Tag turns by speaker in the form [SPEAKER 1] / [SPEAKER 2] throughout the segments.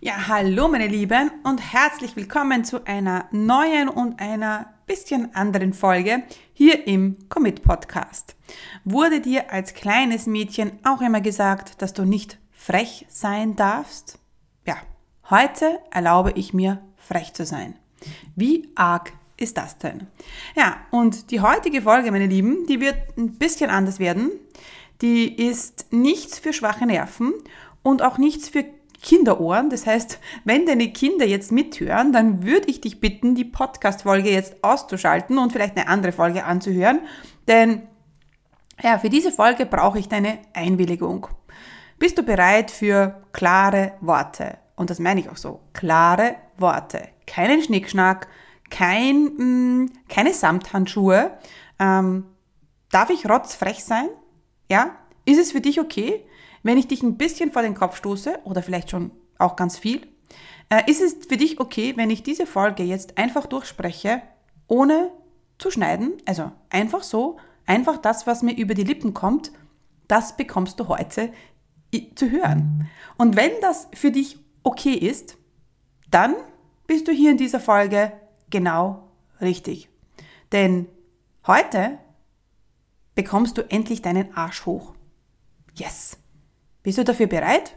[SPEAKER 1] Ja, hallo meine Lieben und herzlich willkommen zu einer neuen und einer bisschen anderen Folge hier im Commit Podcast. Wurde dir als kleines Mädchen auch immer gesagt, dass du nicht frech sein darfst? Ja, heute erlaube ich mir frech zu sein. Wie arg ist das denn? Ja, und die heutige Folge, meine Lieben, die wird ein bisschen anders werden. Die ist nichts für schwache Nerven und auch nichts für Kinderohren. Das heißt, wenn deine Kinder jetzt mithören, dann würde ich dich bitten, die Podcast-Folge jetzt auszuschalten und vielleicht eine andere Folge anzuhören. Denn ja, für diese Folge brauche ich deine Einwilligung. Bist du bereit für klare Worte? Und das meine ich auch so. Klare Worte. Keinen Schnickschnack, kein, mh, mm, keine Samthandschuhe. Ähm, darf ich rotzfrech sein? Ja? Ist es für dich okay? Wenn ich dich ein bisschen vor den Kopf stoße oder vielleicht schon auch ganz viel, äh, ist es für dich okay, wenn ich diese Folge jetzt einfach durchspreche, ohne zu schneiden? Also einfach so, einfach das, was mir über die Lippen kommt, das bekommst du heute zu hören. Und wenn das für dich okay ist, dann bist du hier in dieser Folge genau richtig. Denn heute bekommst du endlich deinen Arsch hoch. Yes! Bist du dafür bereit?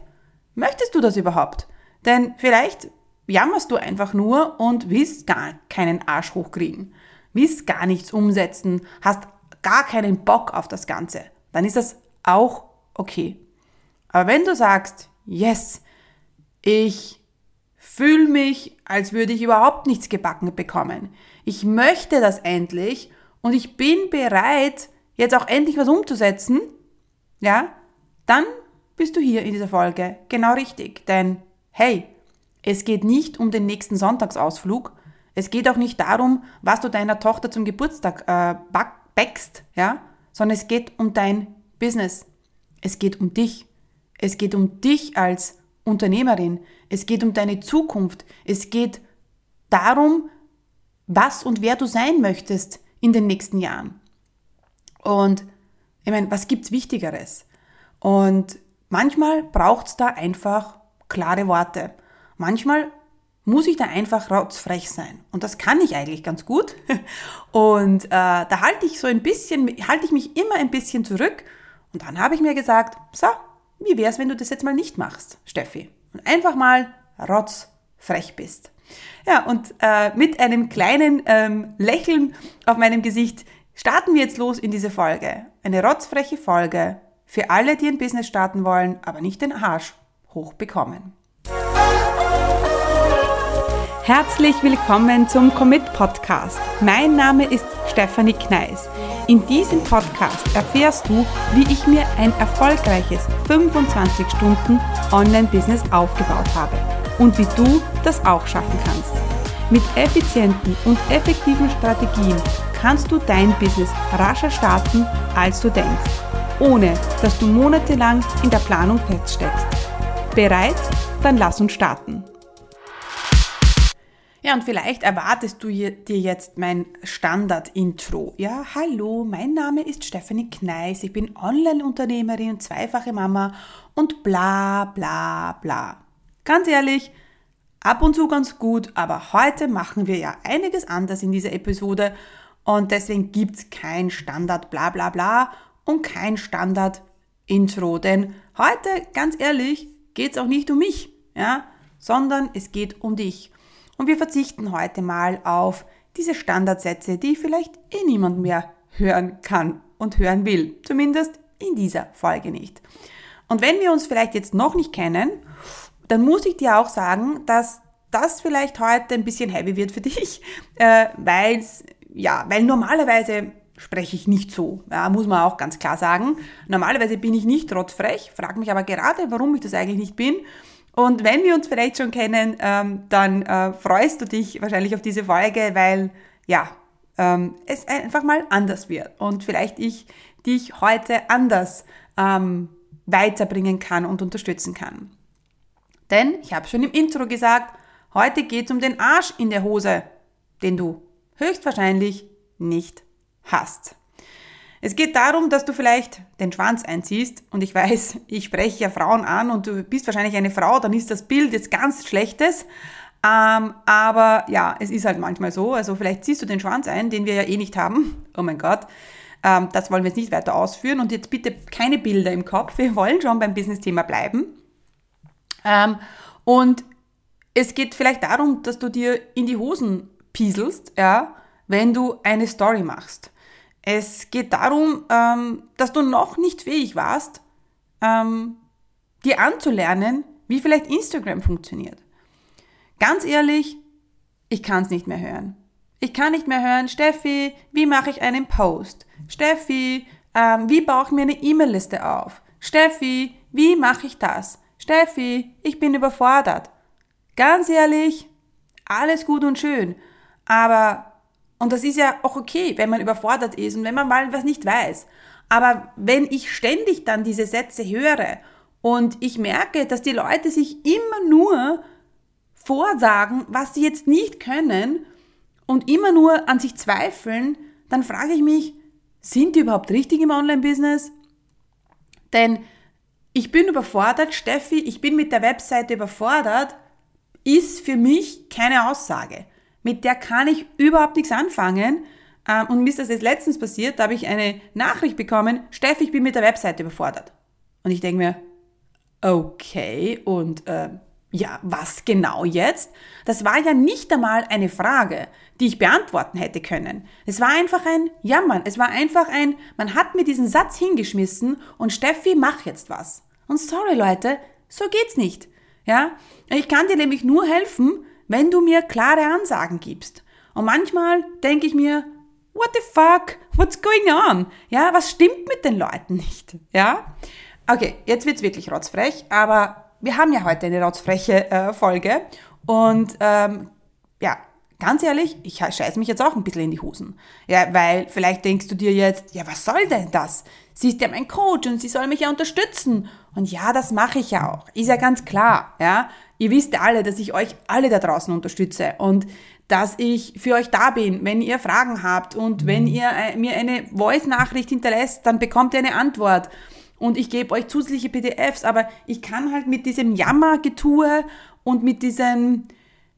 [SPEAKER 1] Möchtest du das überhaupt? Denn vielleicht jammerst du einfach nur und willst gar keinen Arsch hochkriegen, willst gar nichts umsetzen, hast gar keinen Bock auf das Ganze. Dann ist das auch okay. Aber wenn du sagst, yes, ich fühle mich, als würde ich überhaupt nichts gebacken bekommen. Ich möchte das endlich und ich bin bereit, jetzt auch endlich was umzusetzen, ja, dann bist du hier in dieser Folge genau richtig. Denn hey, es geht nicht um den nächsten Sonntagsausflug. Es geht auch nicht darum, was du deiner Tochter zum Geburtstag äh, backst, ja, sondern es geht um dein Business. Es geht um dich. Es geht um dich als Unternehmerin. Es geht um deine Zukunft. Es geht darum, was und wer du sein möchtest in den nächsten Jahren. Und ich meine, was gibt's Wichtigeres? Und Manchmal braucht es da einfach klare Worte. Manchmal muss ich da einfach rotzfrech sein. Und das kann ich eigentlich ganz gut. Und äh, da halte ich so ein bisschen, halte ich mich immer ein bisschen zurück. Und dann habe ich mir gesagt, so, wie wäre es, wenn du das jetzt mal nicht machst, Steffi? Und einfach mal rotzfrech bist. Ja, und äh, mit einem kleinen ähm, Lächeln auf meinem Gesicht starten wir jetzt los in diese Folge. Eine rotzfreche Folge für alle, die ein Business starten wollen, aber nicht den Arsch hochbekommen. Herzlich willkommen zum Commit Podcast. Mein Name ist Stefanie Kneis. In diesem Podcast erfährst du, wie ich mir ein erfolgreiches 25 Stunden Online-Business aufgebaut habe und wie du das auch schaffen kannst. Mit effizienten und effektiven Strategien kannst du dein Business rascher starten, als du denkst ohne dass du monatelang in der Planung feststeckst. Bereit? Dann lass uns starten. Ja, und vielleicht erwartest du dir jetzt mein Standard-Intro. Ja, hallo, mein Name ist Stephanie Kneis, ich bin Online-Unternehmerin, zweifache Mama und bla bla bla. Ganz ehrlich, ab und zu ganz gut, aber heute machen wir ja einiges anders in dieser Episode und deswegen gibt's kein Standard bla bla bla und kein Standard-Intro. Denn heute, ganz ehrlich, geht es auch nicht um mich, ja, sondern es geht um dich. Und wir verzichten heute mal auf diese Standardsätze, die vielleicht eh niemand mehr hören kann und hören will. Zumindest in dieser Folge nicht. Und wenn wir uns vielleicht jetzt noch nicht kennen, dann muss ich dir auch sagen, dass das vielleicht heute ein bisschen heavy wird für dich, äh, weil's, ja, weil normalerweise spreche ich nicht so, ja, muss man auch ganz klar sagen. Normalerweise bin ich nicht trotzfrech, frage mich aber gerade, warum ich das eigentlich nicht bin. Und wenn wir uns vielleicht schon kennen, ähm, dann äh, freust du dich wahrscheinlich auf diese Folge, weil ja, ähm, es einfach mal anders wird und vielleicht ich dich heute anders ähm, weiterbringen kann und unterstützen kann. Denn ich habe schon im Intro gesagt, heute geht es um den Arsch in der Hose, den du höchstwahrscheinlich nicht hast. Es geht darum, dass du vielleicht den Schwanz einziehst und ich weiß, ich spreche ja Frauen an und du bist wahrscheinlich eine Frau, dann ist das Bild jetzt ganz schlechtes. Ähm, aber ja, es ist halt manchmal so. Also vielleicht ziehst du den Schwanz ein, den wir ja eh nicht haben. Oh mein Gott. Ähm, das wollen wir jetzt nicht weiter ausführen. Und jetzt bitte keine Bilder im Kopf. Wir wollen schon beim Business-Thema bleiben. Ähm, und es geht vielleicht darum, dass du dir in die Hosen pieselst, ja, wenn du eine Story machst. Es geht darum, ähm, dass du noch nicht fähig warst, ähm, dir anzulernen, wie vielleicht Instagram funktioniert. Ganz ehrlich, ich kann es nicht mehr hören. Ich kann nicht mehr hören, Steffi, wie mache ich einen Post? Steffi, ähm, wie baue ich mir eine E-Mail-Liste auf? Steffi, wie mache ich das? Steffi, ich bin überfordert. Ganz ehrlich, alles gut und schön, aber und das ist ja auch okay, wenn man überfordert ist und wenn man mal was nicht weiß. Aber wenn ich ständig dann diese Sätze höre und ich merke, dass die Leute sich immer nur vorsagen, was sie jetzt nicht können und immer nur an sich zweifeln, dann frage ich mich, sind die überhaupt richtig im Online-Business? Denn ich bin überfordert, Steffi, ich bin mit der Webseite überfordert, ist für mich keine Aussage mit der kann ich überhaupt nichts anfangen. Ähm, und mir ist das jetzt letztens passiert, da habe ich eine Nachricht bekommen, Steff, ich bin mit der Webseite überfordert. Und ich denke mir, okay, und äh, ja, was genau jetzt? Das war ja nicht einmal eine Frage, die ich beantworten hätte können. Es war einfach ein Jammern. Es war einfach ein, man hat mir diesen Satz hingeschmissen und Steffi, mach jetzt was. Und sorry Leute, so geht's nicht. Ja, ich kann dir nämlich nur helfen, wenn du mir klare Ansagen gibst. Und manchmal denke ich mir, what the fuck, what's going on? Ja, was stimmt mit den Leuten nicht? Ja? Okay, jetzt wird's wirklich rotzfrech, aber wir haben ja heute eine rotzfreche äh, Folge und ähm, ja, ganz ehrlich, ich scheiße mich jetzt auch ein bisschen in die Hosen. Ja, weil vielleicht denkst du dir jetzt, ja, was soll denn das? Sie ist ja mein Coach und sie soll mich ja unterstützen. Und ja, das mache ich ja auch. Ist ja ganz klar, ja. Ihr wisst alle, dass ich euch alle da draußen unterstütze und dass ich für euch da bin, wenn ihr Fragen habt und wenn ihr äh, mir eine Voice-Nachricht hinterlässt, dann bekommt ihr eine Antwort und ich gebe euch zusätzliche PDFs, aber ich kann halt mit diesem Jammergetue und mit diesen,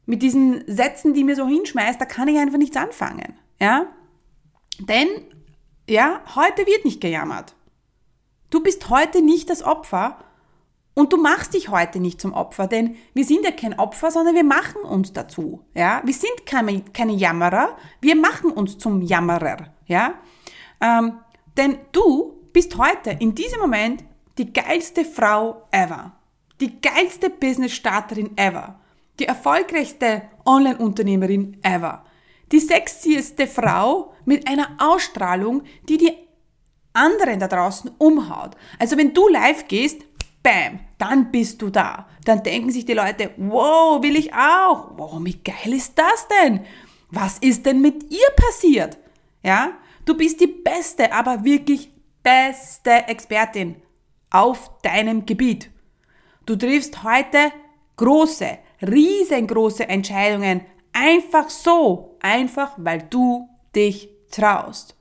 [SPEAKER 1] mit diesen Sätzen, die mir so hinschmeißt, da kann ich einfach nichts anfangen, ja. Denn, ja, heute wird nicht gejammert. Du bist heute nicht das Opfer, und du machst dich heute nicht zum Opfer, denn wir sind ja kein Opfer, sondern wir machen uns dazu. Ja? Wir sind keine, keine Jammerer, wir machen uns zum Jammerer. Ja? Ähm, denn du bist heute in diesem Moment die geilste Frau ever. Die geilste Business-Starterin ever. Die erfolgreichste Online-Unternehmerin ever. Die sexieste Frau mit einer Ausstrahlung, die die anderen da draußen umhaut. Also wenn du live gehst, bam, dann bist du da. Dann denken sich die Leute, wow, will ich auch. Wow, wie geil ist das denn? Was ist denn mit ihr passiert? Ja, du bist die beste, aber wirklich beste Expertin auf deinem Gebiet. Du triffst heute große, riesengroße Entscheidungen einfach so, einfach weil du dich traust.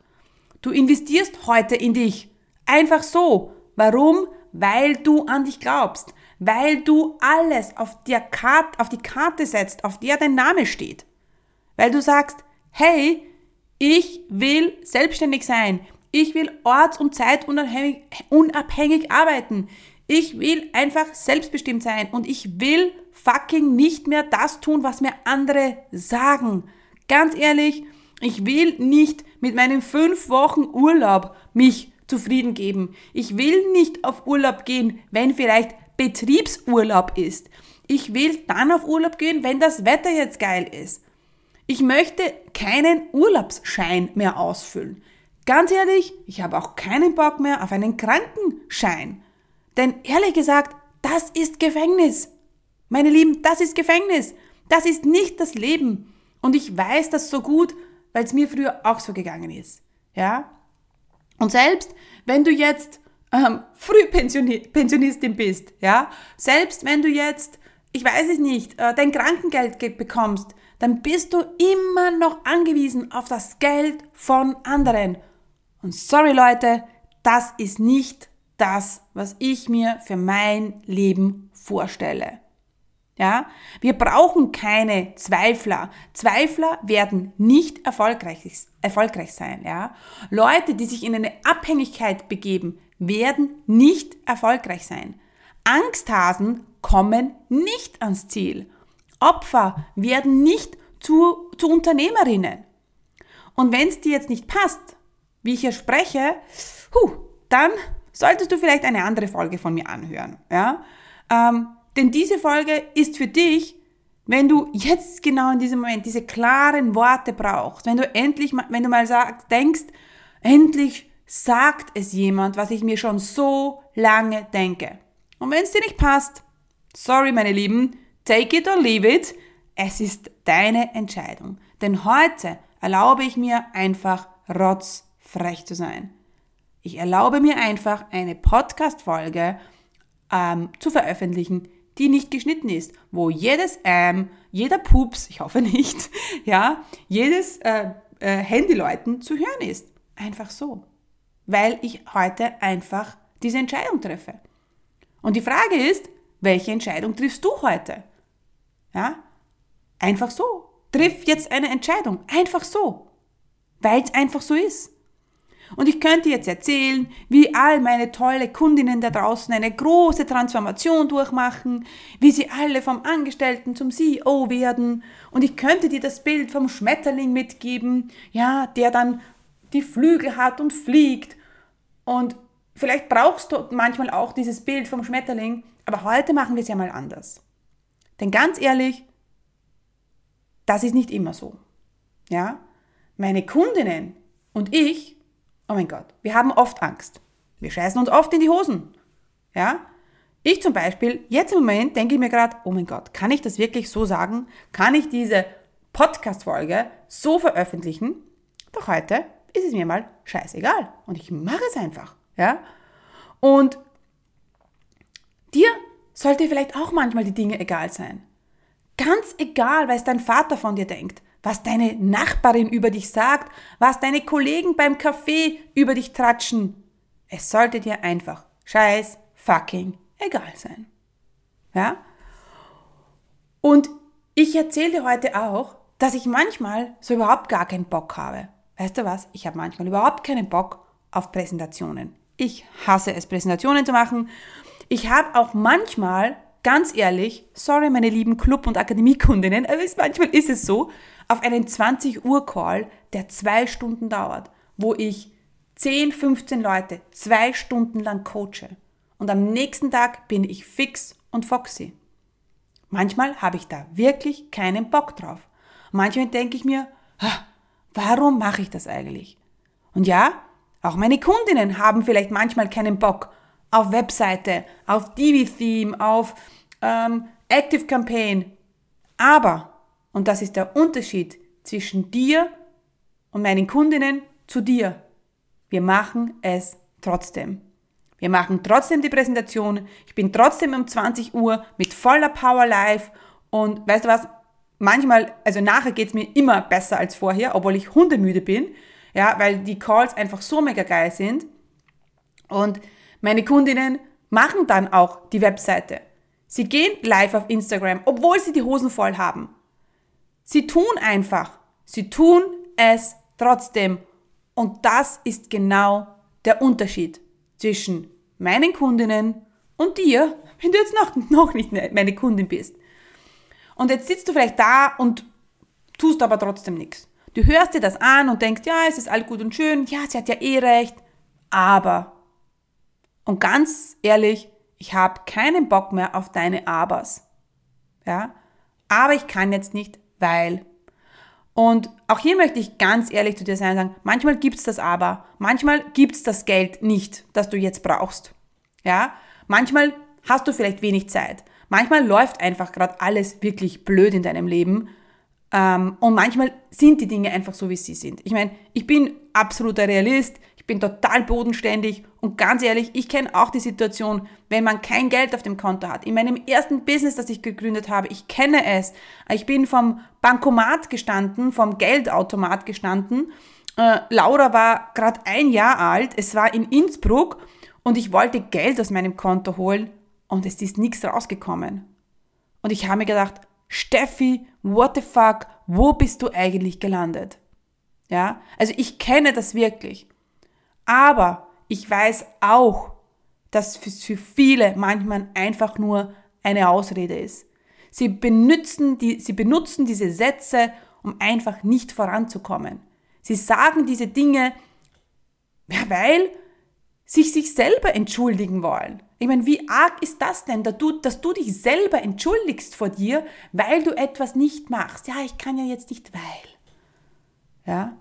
[SPEAKER 1] Du investierst heute in dich, einfach so. Warum? Weil du an dich glaubst, weil du alles auf, der Karte, auf die Karte setzt, auf der dein Name steht. Weil du sagst, hey, ich will selbstständig sein, ich will orts- und zeitunabhängig unabhängig arbeiten, ich will einfach selbstbestimmt sein und ich will fucking nicht mehr das tun, was mir andere sagen. Ganz ehrlich, ich will nicht mit meinen fünf Wochen Urlaub mich zufrieden geben. Ich will nicht auf Urlaub gehen, wenn vielleicht Betriebsurlaub ist. Ich will dann auf Urlaub gehen, wenn das Wetter jetzt geil ist. Ich möchte keinen Urlaubsschein mehr ausfüllen. Ganz ehrlich, ich habe auch keinen Bock mehr auf einen Krankenschein. Denn ehrlich gesagt, das ist Gefängnis. Meine Lieben, das ist Gefängnis. Das ist nicht das Leben. Und ich weiß das so gut, weil es mir früher auch so gegangen ist. Ja? Und selbst wenn du jetzt ähm, Frühpensionistin bist, ja, selbst wenn du jetzt, ich weiß es nicht, äh, dein Krankengeld bekommst, dann bist du immer noch angewiesen auf das Geld von anderen. Und sorry Leute, das ist nicht das, was ich mir für mein Leben vorstelle. Ja, wir brauchen keine Zweifler. Zweifler werden nicht erfolgreich, erfolgreich sein. Ja, Leute, die sich in eine Abhängigkeit begeben, werden nicht erfolgreich sein. Angsthasen kommen nicht ans Ziel. Opfer werden nicht zu, zu Unternehmerinnen. Und wenn es dir jetzt nicht passt, wie ich hier spreche, huh, dann solltest du vielleicht eine andere Folge von mir anhören. Ja? Ähm, denn diese Folge ist für dich, wenn du jetzt genau in diesem Moment diese klaren Worte brauchst, wenn du endlich, wenn du mal sagst, denkst, endlich sagt es jemand, was ich mir schon so lange denke. Und wenn es dir nicht passt, sorry meine Lieben, take it or leave it, es ist deine Entscheidung. Denn heute erlaube ich mir einfach rotzfrech zu sein. Ich erlaube mir einfach eine Podcast-Folge ähm, zu veröffentlichen, die nicht geschnitten ist, wo jedes ähm, jeder Pups, ich hoffe nicht, ja, jedes äh, äh, Handyläuten zu hören ist. Einfach so. Weil ich heute einfach diese Entscheidung treffe. Und die Frage ist, welche Entscheidung triffst du heute? Ja? Einfach so. Triff jetzt eine Entscheidung. Einfach so. Weil es einfach so ist. Und ich könnte jetzt erzählen, wie all meine tolle Kundinnen da draußen eine große Transformation durchmachen, wie sie alle vom Angestellten zum CEO werden. Und ich könnte dir das Bild vom Schmetterling mitgeben, ja, der dann die Flügel hat und fliegt. Und vielleicht brauchst du manchmal auch dieses Bild vom Schmetterling, aber heute machen wir es ja mal anders. Denn ganz ehrlich, das ist nicht immer so. Ja? Meine Kundinnen und ich Oh mein Gott, wir haben oft Angst. Wir scheißen uns oft in die Hosen. Ja? Ich zum Beispiel, jetzt im Moment denke ich mir gerade, oh mein Gott, kann ich das wirklich so sagen? Kann ich diese Podcast-Folge so veröffentlichen? Doch heute ist es mir mal scheißegal. Und ich mache es einfach. Ja? Und dir sollte vielleicht auch manchmal die Dinge egal sein. Ganz egal, was dein Vater von dir denkt was deine Nachbarin über dich sagt, was deine Kollegen beim Kaffee über dich tratschen. Es sollte dir einfach scheiß fucking egal sein. Ja? Und ich erzähle dir heute auch, dass ich manchmal so überhaupt gar keinen Bock habe. Weißt du was? Ich habe manchmal überhaupt keinen Bock auf Präsentationen. Ich hasse es, Präsentationen zu machen. Ich habe auch manchmal, ganz ehrlich, sorry meine lieben Club- und Akademiekundinnen, aber manchmal ist es so, auf einen 20 Uhr Call, der zwei Stunden dauert, wo ich 10, 15 Leute zwei Stunden lang coache. Und am nächsten Tag bin ich fix und foxy. Manchmal habe ich da wirklich keinen Bock drauf. Manchmal denke ich mir, warum mache ich das eigentlich? Und ja, auch meine Kundinnen haben vielleicht manchmal keinen Bock auf Webseite, auf Divi-Theme, auf ähm, Active Campaign. Aber und das ist der Unterschied zwischen dir und meinen Kundinnen zu dir. Wir machen es trotzdem. Wir machen trotzdem die Präsentation. Ich bin trotzdem um 20 Uhr mit voller Power live. Und weißt du was? Manchmal, also nachher geht's mir immer besser als vorher, obwohl ich hundemüde bin. Ja, weil die Calls einfach so mega geil sind. Und meine Kundinnen machen dann auch die Webseite. Sie gehen live auf Instagram, obwohl sie die Hosen voll haben. Sie tun einfach. Sie tun es trotzdem. Und das ist genau der Unterschied zwischen meinen Kundinnen und dir, wenn du jetzt noch, noch nicht meine Kundin bist. Und jetzt sitzt du vielleicht da und tust aber trotzdem nichts. Du hörst dir das an und denkst, ja, es ist alles gut und schön, ja, sie hat ja eh recht, aber. Und ganz ehrlich, ich habe keinen Bock mehr auf deine Abers. Ja? Aber ich kann jetzt nicht weil. Und auch hier möchte ich ganz ehrlich zu dir sein und sagen, manchmal gibt es das aber, manchmal gibt es das Geld nicht, das du jetzt brauchst. Ja, manchmal hast du vielleicht wenig Zeit, manchmal läuft einfach gerade alles wirklich blöd in deinem Leben ähm, und manchmal sind die Dinge einfach so, wie sie sind. Ich meine, ich bin absoluter Realist, ich bin total bodenständig und ganz ehrlich, ich kenne auch die Situation, wenn man kein Geld auf dem Konto hat. In meinem ersten Business, das ich gegründet habe, ich kenne es. Ich bin vom Bankomat gestanden, vom Geldautomat gestanden äh, Laura war gerade ein Jahr alt, es war in Innsbruck und ich wollte Geld aus meinem Konto holen und es ist nichts rausgekommen. Und ich habe mir gedacht, Steffi, what the fuck, wo bist du eigentlich gelandet? Ja, also ich kenne das wirklich. Aber ich weiß auch, dass es für viele manchmal einfach nur eine Ausrede ist. Sie benutzen, die, sie benutzen diese Sätze, um einfach nicht voranzukommen. Sie sagen diese Dinge, weil sich sich selber entschuldigen wollen. Ich meine, wie arg ist das denn, dass du, dass du dich selber entschuldigst vor dir, weil du etwas nicht machst? Ja, ich kann ja jetzt nicht, weil. Ja,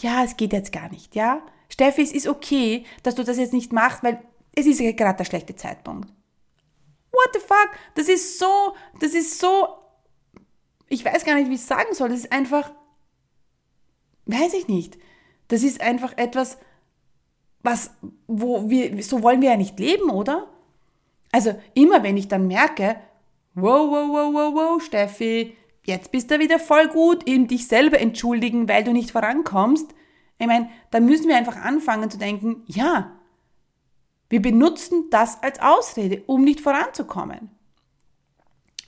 [SPEAKER 1] ja, es geht jetzt gar nicht, ja. Steffi, es ist okay, dass du das jetzt nicht machst, weil es ist ja gerade der schlechte Zeitpunkt. What the fuck? Das ist so, das ist so, ich weiß gar nicht, wie ich es sagen soll. Das ist einfach, weiß ich nicht. Das ist einfach etwas, was, wo wir, so wollen wir ja nicht leben, oder? Also immer wenn ich dann merke, wow, wow, wow, wow, wow, Steffi, jetzt bist du wieder voll gut in dich selber entschuldigen, weil du nicht vorankommst. Ich meine, da müssen wir einfach anfangen zu denken, ja, wir benutzen das als Ausrede, um nicht voranzukommen.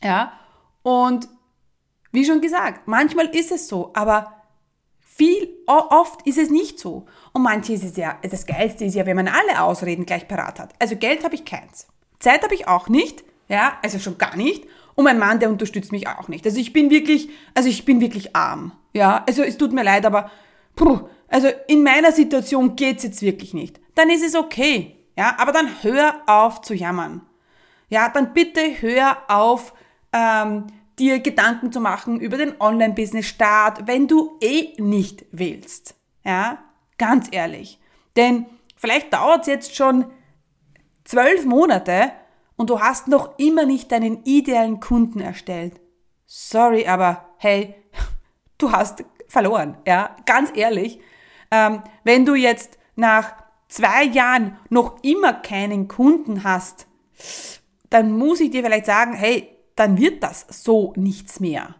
[SPEAKER 1] Ja, und wie schon gesagt, manchmal ist es so, aber viel, oft ist es nicht so. Und manche ist es ja, das Geilste ist ja, wenn man alle Ausreden gleich parat hat. Also Geld habe ich keins. Zeit habe ich auch nicht. Ja, also schon gar nicht. Und mein Mann, der unterstützt mich auch nicht. Also ich bin wirklich, also ich bin wirklich arm. Ja, also es tut mir leid, aber puh, also in meiner Situation geht's jetzt wirklich nicht. Dann ist es okay. Ja, aber dann hör auf zu jammern. Ja, dann bitte hör auf, ähm, dir Gedanken zu machen über den Online-Business-Start, wenn du eh nicht willst. Ja, ganz ehrlich. Denn vielleicht dauert es jetzt schon zwölf Monate und du hast noch immer nicht deinen idealen Kunden erstellt. Sorry, aber hey, du hast verloren. Ja, ganz ehrlich. Ähm, wenn du jetzt nach zwei Jahren noch immer keinen Kunden hast, dann muss ich dir vielleicht sagen, hey, dann wird das so nichts mehr.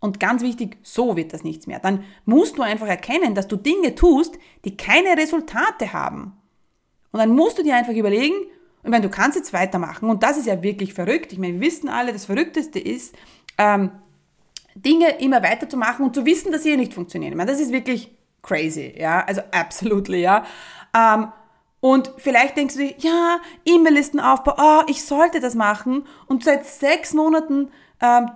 [SPEAKER 1] Und ganz wichtig, so wird das nichts mehr. Dann musst du einfach erkennen, dass du Dinge tust, die keine Resultate haben. Und dann musst du dir einfach überlegen, ich meine, du kannst jetzt weitermachen und das ist ja wirklich verrückt. Ich meine, wir wissen alle, das Verrückteste ist, ähm, Dinge immer weiterzumachen und zu wissen, dass sie eh nicht funktionieren. Ich meine, das ist wirklich crazy, ja, also absolutely, ja. Ähm, und vielleicht denkst du dir, ja, E-Mail-Listenaufbau, oh, ich sollte das machen. Und seit sechs Monaten ähm,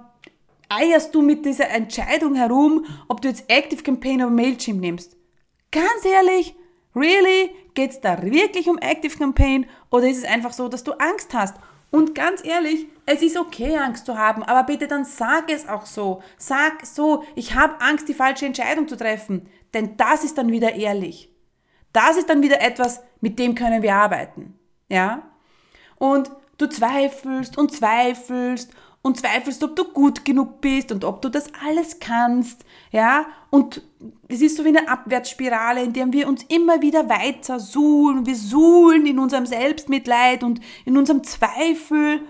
[SPEAKER 1] eierst du mit dieser Entscheidung herum, ob du jetzt Active Campaign oder Mailchimp nimmst. Ganz ehrlich, really? Geht's da wirklich um Active Campaign oder ist es einfach so, dass du Angst hast? Und ganz ehrlich, es ist okay, Angst zu haben, aber bitte dann sag es auch so. Sag so, ich habe Angst, die falsche Entscheidung zu treffen. Denn das ist dann wieder ehrlich. Das ist dann wieder etwas, mit dem können wir arbeiten. Ja? Und du zweifelst und zweifelst und zweifelst, ob du gut genug bist und ob du das alles kannst, ja? Und es ist so wie eine Abwärtsspirale, in der wir uns immer wieder weiter suhlen. Wir suhlen in unserem Selbstmitleid und in unserem Zweifel.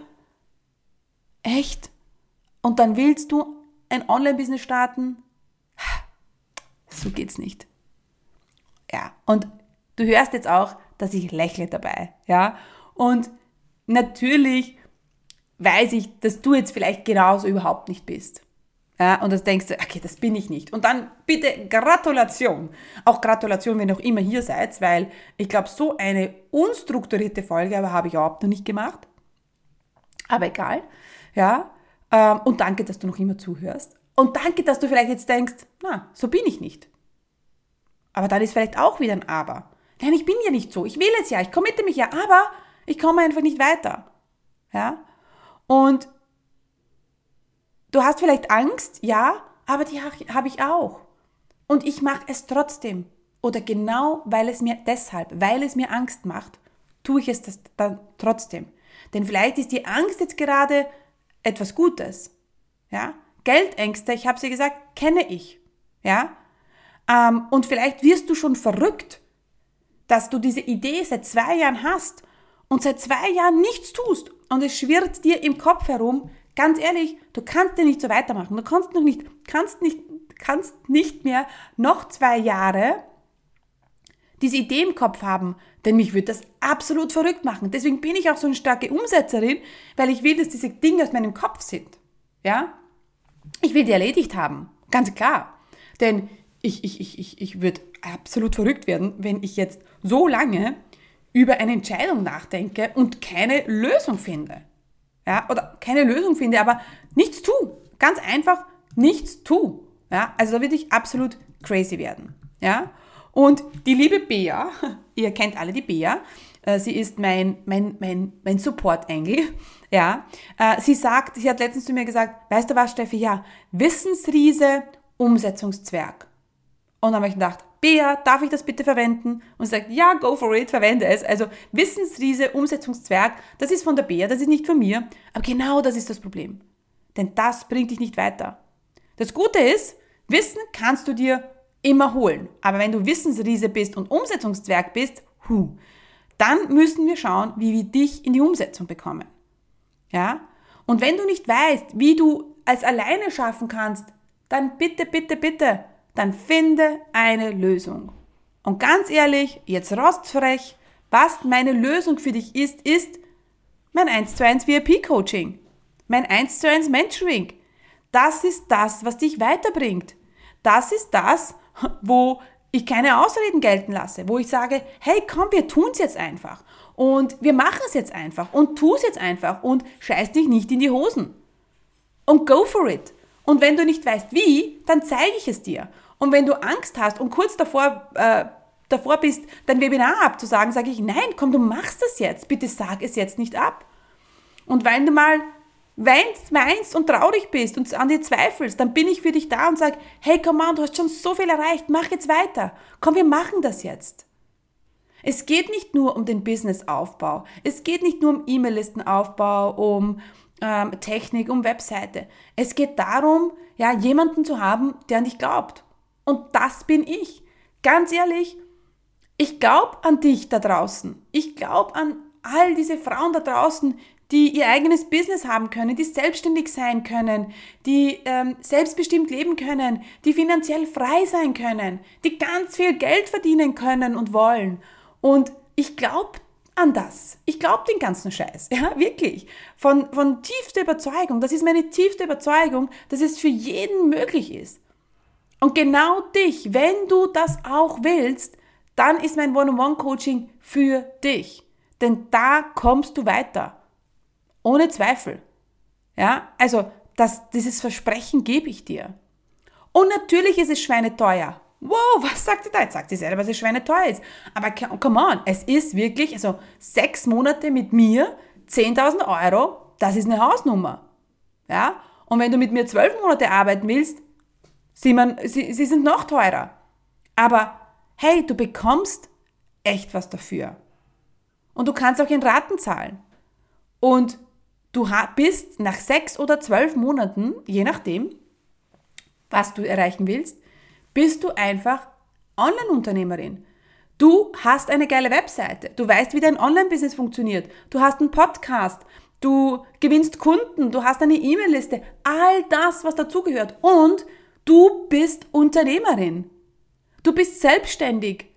[SPEAKER 1] Echt? Und dann willst du ein Online-Business starten? So geht's nicht. Ja, und du hörst jetzt auch, dass ich lächle dabei, ja. Und natürlich weiß ich, dass du jetzt vielleicht genauso überhaupt nicht bist. Ja, und das denkst du, okay, das bin ich nicht. Und dann bitte Gratulation. Auch Gratulation, wenn ihr noch immer hier seid, weil ich glaube, so eine unstrukturierte Folge habe ich überhaupt noch nicht gemacht. Aber egal. Ja. Ähm, und danke, dass du noch immer zuhörst. Und danke, dass du vielleicht jetzt denkst, na, so bin ich nicht. Aber dann ist vielleicht auch wieder ein Aber. Nein, ich bin ja nicht so. Ich will es ja, ich committe mich ja, aber ich komme einfach nicht weiter. Ja? Und du hast vielleicht Angst, ja, aber die habe ich auch. Und ich mache es trotzdem. Oder genau weil es mir deshalb, weil es mir Angst macht, tue ich es das dann trotzdem. Denn vielleicht ist die Angst jetzt gerade etwas Gutes. Ja? Geldängste, ich habe sie gesagt, kenne ich. Ja? Ähm, und vielleicht wirst du schon verrückt, dass du diese Idee seit zwei Jahren hast und seit zwei Jahren nichts tust und es schwirrt dir im Kopf herum. Ganz ehrlich, du kannst dir nicht so weitermachen. Du kannst noch nicht, kannst nicht, kannst nicht mehr noch zwei Jahre diese Idee im Kopf haben, denn mich würde das absolut verrückt machen. Deswegen bin ich auch so eine starke Umsetzerin, weil ich will, dass diese Dinge aus meinem Kopf sind. Ja? Ich will die erledigt haben. Ganz klar. Denn ich, ich, ich, ich, ich würde absolut verrückt werden, wenn ich jetzt so lange über eine Entscheidung nachdenke und keine Lösung finde. Ja, oder keine Lösung finde, aber nichts tue. Ganz einfach nichts tue. Ja, also da würde ich absolut crazy werden. Ja, und die liebe Bea, ihr kennt alle die Bea, sie ist mein, mein, mein, mein Support-Engel. Ja, äh, sie sagt, sie hat letztens zu mir gesagt, weißt du was, Steffi, ja, Wissensriese, Umsetzungszwerg. Und dann habe ich gedacht, Bea, darf ich das bitte verwenden? Und sie sagt, ja, go for it, verwende es. Also Wissensriese, Umsetzungszwerg, das ist von der Bea, das ist nicht von mir. Aber genau das ist das Problem. Denn das bringt dich nicht weiter. Das Gute ist, Wissen kannst du dir immer holen. Aber wenn du Wissensriese bist und Umsetzungszwerg bist, hu, dann müssen wir schauen, wie wir dich in die Umsetzung bekommen. Ja? Und wenn du nicht weißt, wie du es alleine schaffen kannst, dann bitte, bitte, bitte, dann finde eine Lösung. Und ganz ehrlich, jetzt rostfrech, was meine Lösung für dich ist, ist mein 1 zu 1 VIP Coaching, mein 1 zu 1 Mentoring. Das ist das, was dich weiterbringt. Das ist das, wo ich keine Ausreden gelten lasse, wo ich sage, hey, komm, wir tun's jetzt einfach. Und wir machen es jetzt einfach und tu es jetzt einfach und scheiß dich nicht in die Hosen. Und go for it. Und wenn du nicht weißt wie, dann zeige ich es dir. Und wenn du Angst hast und kurz davor, äh, davor bist, dein Webinar abzusagen, sage ich, nein, komm, du machst das jetzt. Bitte sag es jetzt nicht ab. Und wenn du mal weinst, weinst und traurig bist und an dir zweifelst, dann bin ich für dich da und sage, hey, komm on, du hast schon so viel erreicht, mach jetzt weiter. Komm, wir machen das jetzt. Es geht nicht nur um den Businessaufbau. Es geht nicht nur um E-Mail-Listenaufbau, um ähm, Technik, um Webseite. Es geht darum, ja, jemanden zu haben, der an dich glaubt. Und das bin ich. Ganz ehrlich, ich glaube an dich da draußen. Ich glaube an all diese Frauen da draußen, die ihr eigenes Business haben können, die selbstständig sein können, die ähm, selbstbestimmt leben können, die finanziell frei sein können, die ganz viel Geld verdienen können und wollen. Und ich glaube an das. Ich glaube den ganzen Scheiß. Ja, wirklich. Von, von tiefster Überzeugung. Das ist meine tiefste Überzeugung, dass es für jeden möglich ist. Und genau dich, wenn du das auch willst, dann ist mein One-on-One-Coaching für dich. Denn da kommst du weiter. Ohne Zweifel. Ja, also das, dieses Versprechen gebe ich dir. Und natürlich ist es schweineteuer. Wow, was sagt sie da? Jetzt sagt sie selber, dass es schweineteuer ist. Aber come on, es ist wirklich, also sechs Monate mit mir, 10.000 Euro, das ist eine Hausnummer. Ja, und wenn du mit mir zwölf Monate arbeiten willst, sie, man, sie, sie sind noch teurer. Aber hey, du bekommst echt was dafür. Und du kannst auch in Raten zahlen. Und Du bist nach sechs oder zwölf Monaten, je nachdem, was du erreichen willst, bist du einfach Online-Unternehmerin. Du hast eine geile Webseite. Du weißt, wie dein Online-Business funktioniert. Du hast einen Podcast. Du gewinnst Kunden. Du hast eine E-Mail-Liste. All das, was dazugehört. Und du bist Unternehmerin. Du bist selbstständig.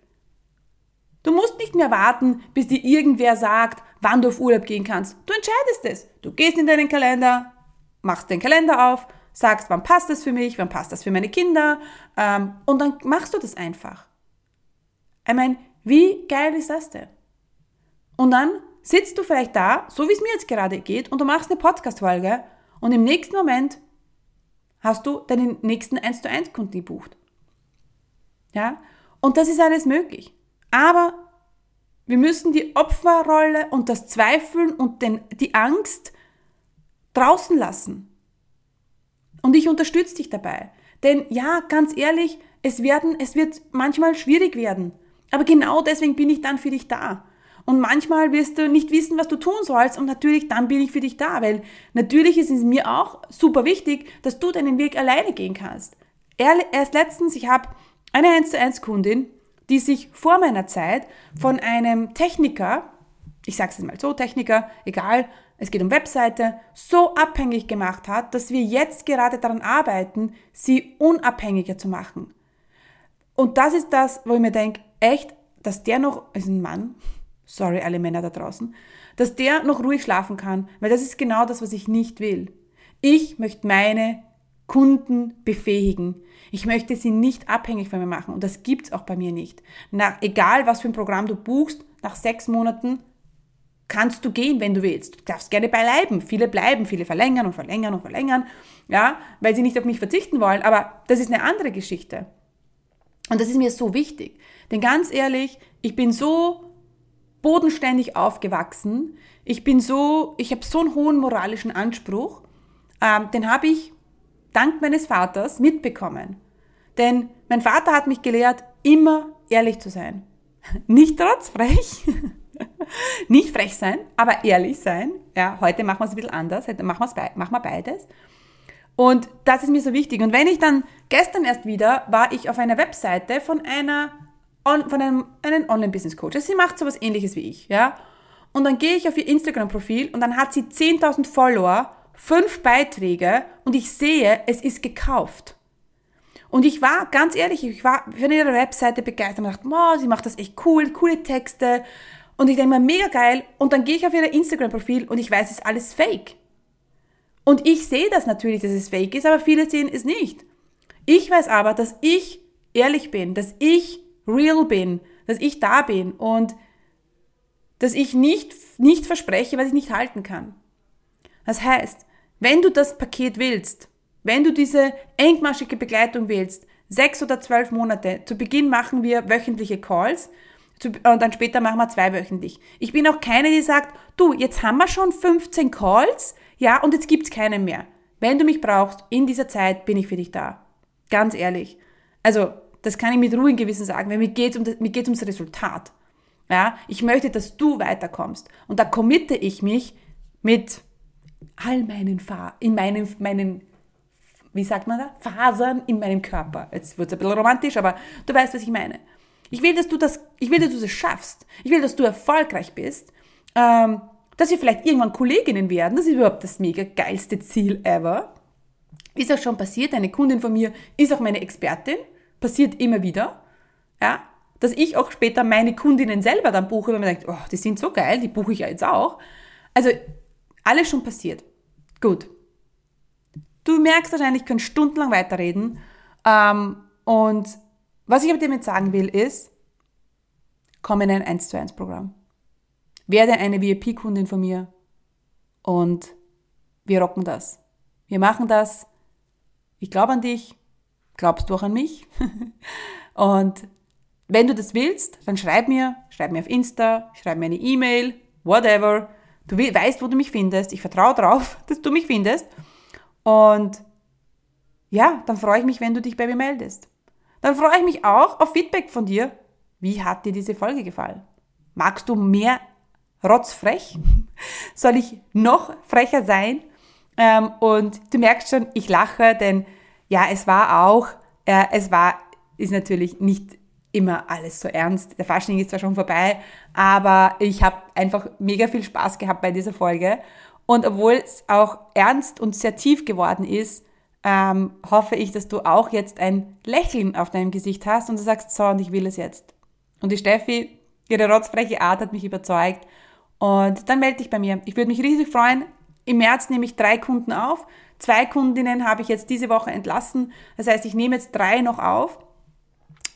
[SPEAKER 1] Du musst nicht mehr warten, bis dir irgendwer sagt, wann du auf Urlaub gehen kannst. Du entscheidest es. Du gehst in deinen Kalender, machst den Kalender auf, sagst, wann passt das für mich, wann passt das für meine Kinder ähm, und dann machst du das einfach. Ich meine, wie geil ist das denn? Und dann sitzt du vielleicht da, so wie es mir jetzt gerade geht, und du machst eine Podcast-Folge und im nächsten Moment hast du deinen nächsten 1 zu 1 Kunden gebucht. Ja? Und das ist alles möglich. Aber wir müssen die Opferrolle und das Zweifeln und den, die Angst draußen lassen. Und ich unterstütze dich dabei. Denn ja, ganz ehrlich, es, werden, es wird manchmal schwierig werden. Aber genau deswegen bin ich dann für dich da. Und manchmal wirst du nicht wissen, was du tun sollst. Und natürlich, dann bin ich für dich da. Weil natürlich ist es mir auch super wichtig, dass du deinen Weg alleine gehen kannst. Erst letztens, ich habe eine 1 zu 1 Kundin, die sich vor meiner Zeit von einem Techniker, ich sage es mal so, Techniker, egal, es geht um Webseite, so abhängig gemacht hat, dass wir jetzt gerade daran arbeiten, sie unabhängiger zu machen. Und das ist das, wo ich mir denke, echt, dass der noch, ist ein Mann, sorry alle Männer da draußen, dass der noch ruhig schlafen kann, weil das ist genau das, was ich nicht will. Ich möchte meine Kunden befähigen. Ich möchte sie nicht abhängig von mir machen und das gibt's auch bei mir nicht. Na, egal was für ein Programm du buchst, nach sechs Monaten kannst du gehen, wenn du willst. Du darfst gerne bleiben. Viele bleiben, viele verlängern und verlängern und verlängern, ja, weil sie nicht auf mich verzichten wollen. Aber das ist eine andere Geschichte. Und das ist mir so wichtig. Denn ganz ehrlich, ich bin so bodenständig aufgewachsen. Ich bin so, ich habe so einen hohen moralischen Anspruch. Ähm, den habe ich dank meines Vaters mitbekommen. Denn mein Vater hat mich gelehrt, immer ehrlich zu sein. Nicht trotzfrech, nicht frech sein, aber ehrlich sein. Ja, heute machen wir es ein bisschen anders, heute machen, machen wir beides. Und das ist mir so wichtig. Und wenn ich dann, gestern erst wieder, war ich auf einer Webseite von einer, von einem, einem Online-Business-Coach. Also sie macht sowas ähnliches wie ich, ja. Und dann gehe ich auf ihr Instagram-Profil und dann hat sie 10.000 Follower, fünf Beiträge und ich sehe, es ist gekauft. Und ich war, ganz ehrlich, ich war von ihrer Webseite begeistert und dachte, oh, sie macht das echt cool, coole Texte. Und ich denke mir, mega geil. Und dann gehe ich auf ihr Instagram-Profil und ich weiß, es ist alles fake. Und ich sehe das natürlich, dass es fake ist, aber viele sehen es nicht. Ich weiß aber, dass ich ehrlich bin, dass ich real bin, dass ich da bin und dass ich nicht, nicht verspreche, was ich nicht halten kann. Das heißt, wenn du das Paket willst, wenn du diese engmaschige Begleitung willst, sechs oder zwölf Monate, zu Beginn machen wir wöchentliche Calls und dann später machen wir zweiwöchentlich. Ich bin auch keine, die sagt, du, jetzt haben wir schon 15 Calls, ja, und jetzt gibt's keinen mehr. Wenn du mich brauchst, in dieser Zeit bin ich für dich da. Ganz ehrlich. Also, das kann ich mit ruhigem Gewissen sagen, weil mir geht's um das, mir geht's ums Resultat. Ja, ich möchte, dass du weiterkommst. Und da committe ich mich mit all meinen, Fa in meinen, meinen wie sagt man da, Fasern in meinem Körper. Jetzt wird es ein bisschen romantisch, aber du weißt, was ich meine. Ich will, dass du das, ich will, dass du das schaffst. Ich will, dass du erfolgreich bist. Ähm, dass wir vielleicht irgendwann Kolleginnen werden. Das ist überhaupt das mega geilste Ziel ever. Ist auch schon passiert. Eine Kundin von mir ist auch meine Expertin. Passiert immer wieder. Ja. Dass ich auch später meine Kundinnen selber dann buche, wenn man denkt, oh, die sind so geil, die buche ich ja jetzt auch. Also, alles schon passiert. Gut. Du merkst wahrscheinlich, ich könnte stundenlang weiterreden. Ähm, und was ich aber damit sagen will, ist, komm in ein 1 zu 1 Programm. Werde eine VIP-Kundin von mir und wir rocken das. Wir machen das. Ich glaube an dich. Glaubst du auch an mich? und wenn du das willst, dann schreib mir, schreib mir auf Insta, schreib mir eine E-Mail, whatever. Du weißt, wo du mich findest. Ich vertraue darauf, dass du mich findest. Und ja, dann freue ich mich, wenn du dich bei mir meldest. Dann freue ich mich auch auf Feedback von dir. Wie hat dir diese Folge gefallen? Magst du mehr rotzfrech? Soll ich noch frecher sein? Ähm, und du merkst schon, ich lache, denn ja, es war auch, äh, es war, ist natürlich nicht immer alles so ernst. Der Fasching ist zwar schon vorbei, aber ich habe einfach mega viel Spaß gehabt bei dieser Folge. Und obwohl es auch ernst und sehr tief geworden ist, ähm, hoffe ich, dass du auch jetzt ein Lächeln auf deinem Gesicht hast und du sagst, so, und ich will es jetzt. Und die Steffi, ihre rotzfreche Art hat mich überzeugt. Und dann melde dich bei mir. Ich würde mich riesig freuen. Im März nehme ich drei Kunden auf. Zwei Kundinnen habe ich jetzt diese Woche entlassen. Das heißt, ich nehme jetzt drei noch auf.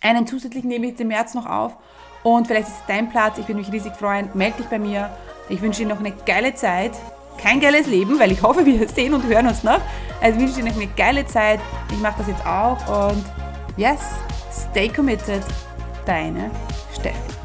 [SPEAKER 1] Einen zusätzlichen nehme ich im März noch auf. Und vielleicht ist es dein Platz. Ich würde mich riesig freuen. Melde dich bei mir. Ich wünsche dir noch eine geile Zeit kein geiles Leben, weil ich hoffe, wir sehen und hören uns noch. Also wünsche ich euch eine geile Zeit. Ich mache das jetzt auch und yes, stay committed. Deine Steffi.